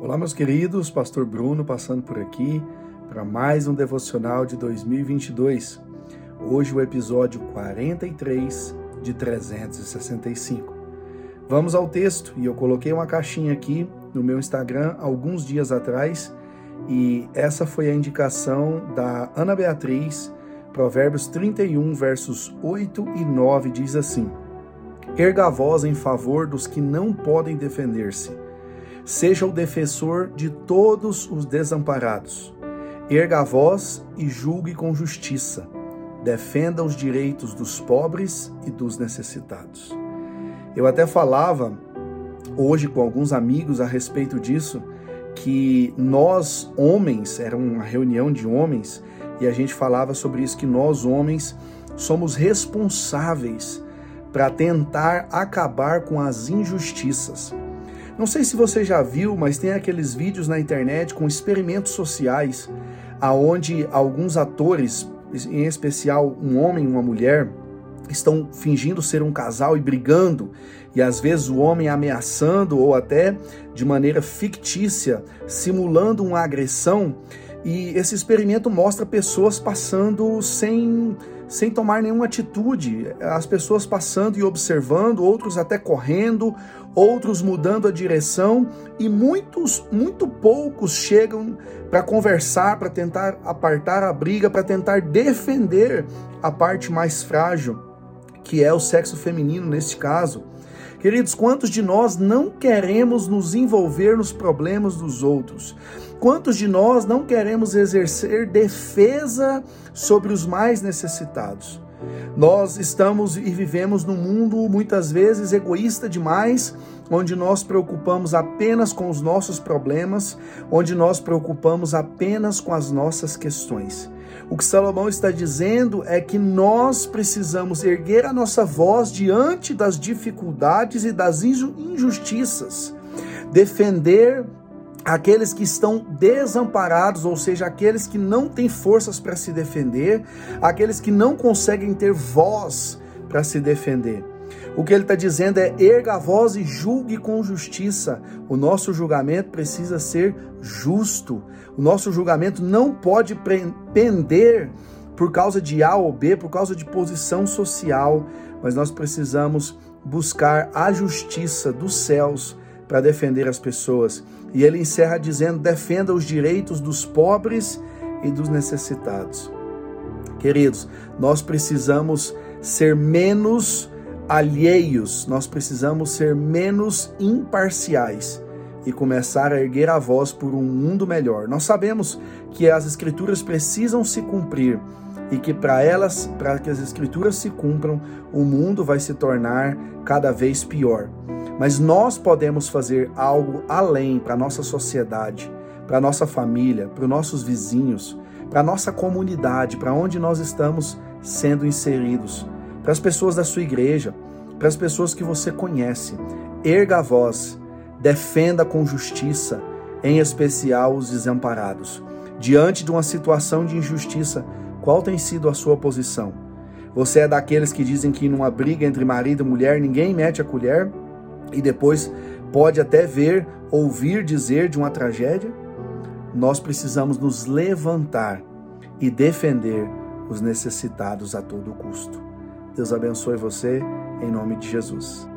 Olá, meus queridos, Pastor Bruno passando por aqui para mais um devocional de 2022. Hoje o episódio 43 de 365. Vamos ao texto e eu coloquei uma caixinha aqui no meu Instagram alguns dias atrás e essa foi a indicação da Ana Beatriz, Provérbios 31, versos 8 e 9 diz assim: Erga a voz em favor dos que não podem defender-se Seja o defensor de todos os desamparados. Erga a voz e julgue com justiça. Defenda os direitos dos pobres e dos necessitados. Eu até falava hoje com alguns amigos a respeito disso, que nós, homens, era uma reunião de homens, e a gente falava sobre isso, que nós, homens, somos responsáveis para tentar acabar com as injustiças. Não sei se você já viu, mas tem aqueles vídeos na internet com experimentos sociais, aonde alguns atores, em especial um homem e uma mulher, estão fingindo ser um casal e brigando, e às vezes o homem ameaçando ou até de maneira fictícia, simulando uma agressão. E esse experimento mostra pessoas passando sem sem tomar nenhuma atitude, as pessoas passando e observando, outros até correndo, outros mudando a direção e muitos, muito poucos chegam para conversar, para tentar apartar a briga, para tentar defender a parte mais frágil, que é o sexo feminino neste caso. Queridos, quantos de nós não queremos nos envolver nos problemas dos outros? Quantos de nós não queremos exercer defesa sobre os mais necessitados? Nós estamos e vivemos num mundo muitas vezes egoísta demais, onde nós preocupamos apenas com os nossos problemas, onde nós preocupamos apenas com as nossas questões. O que Salomão está dizendo é que nós precisamos erguer a nossa voz diante das dificuldades e das injustiças, defender aqueles que estão desamparados, ou seja, aqueles que não têm forças para se defender, aqueles que não conseguem ter voz para se defender. O que ele está dizendo é: erga a voz e julgue com justiça. O nosso julgamento precisa ser justo. O nosso julgamento não pode pender por causa de A ou B, por causa de posição social, mas nós precisamos buscar a justiça dos céus para defender as pessoas. E ele encerra dizendo: defenda os direitos dos pobres e dos necessitados. Queridos, nós precisamos ser menos alheios, nós precisamos ser menos imparciais e começar a erguer a voz por um mundo melhor. Nós sabemos que as escrituras precisam se cumprir e que para elas, para que as escrituras se cumpram, o mundo vai se tornar cada vez pior. Mas nós podemos fazer algo além para nossa sociedade, para nossa família, para os nossos vizinhos, para nossa comunidade, para onde nós estamos sendo inseridos para as pessoas da sua igreja, para as pessoas que você conhece. Erga a voz, defenda com justiça, em especial os desamparados. Diante de uma situação de injustiça, qual tem sido a sua posição? Você é daqueles que dizem que numa briga entre marido e mulher ninguém mete a colher e depois pode até ver, ouvir dizer de uma tragédia? Nós precisamos nos levantar e defender os necessitados a todo custo. Deus abençoe você, em nome de Jesus.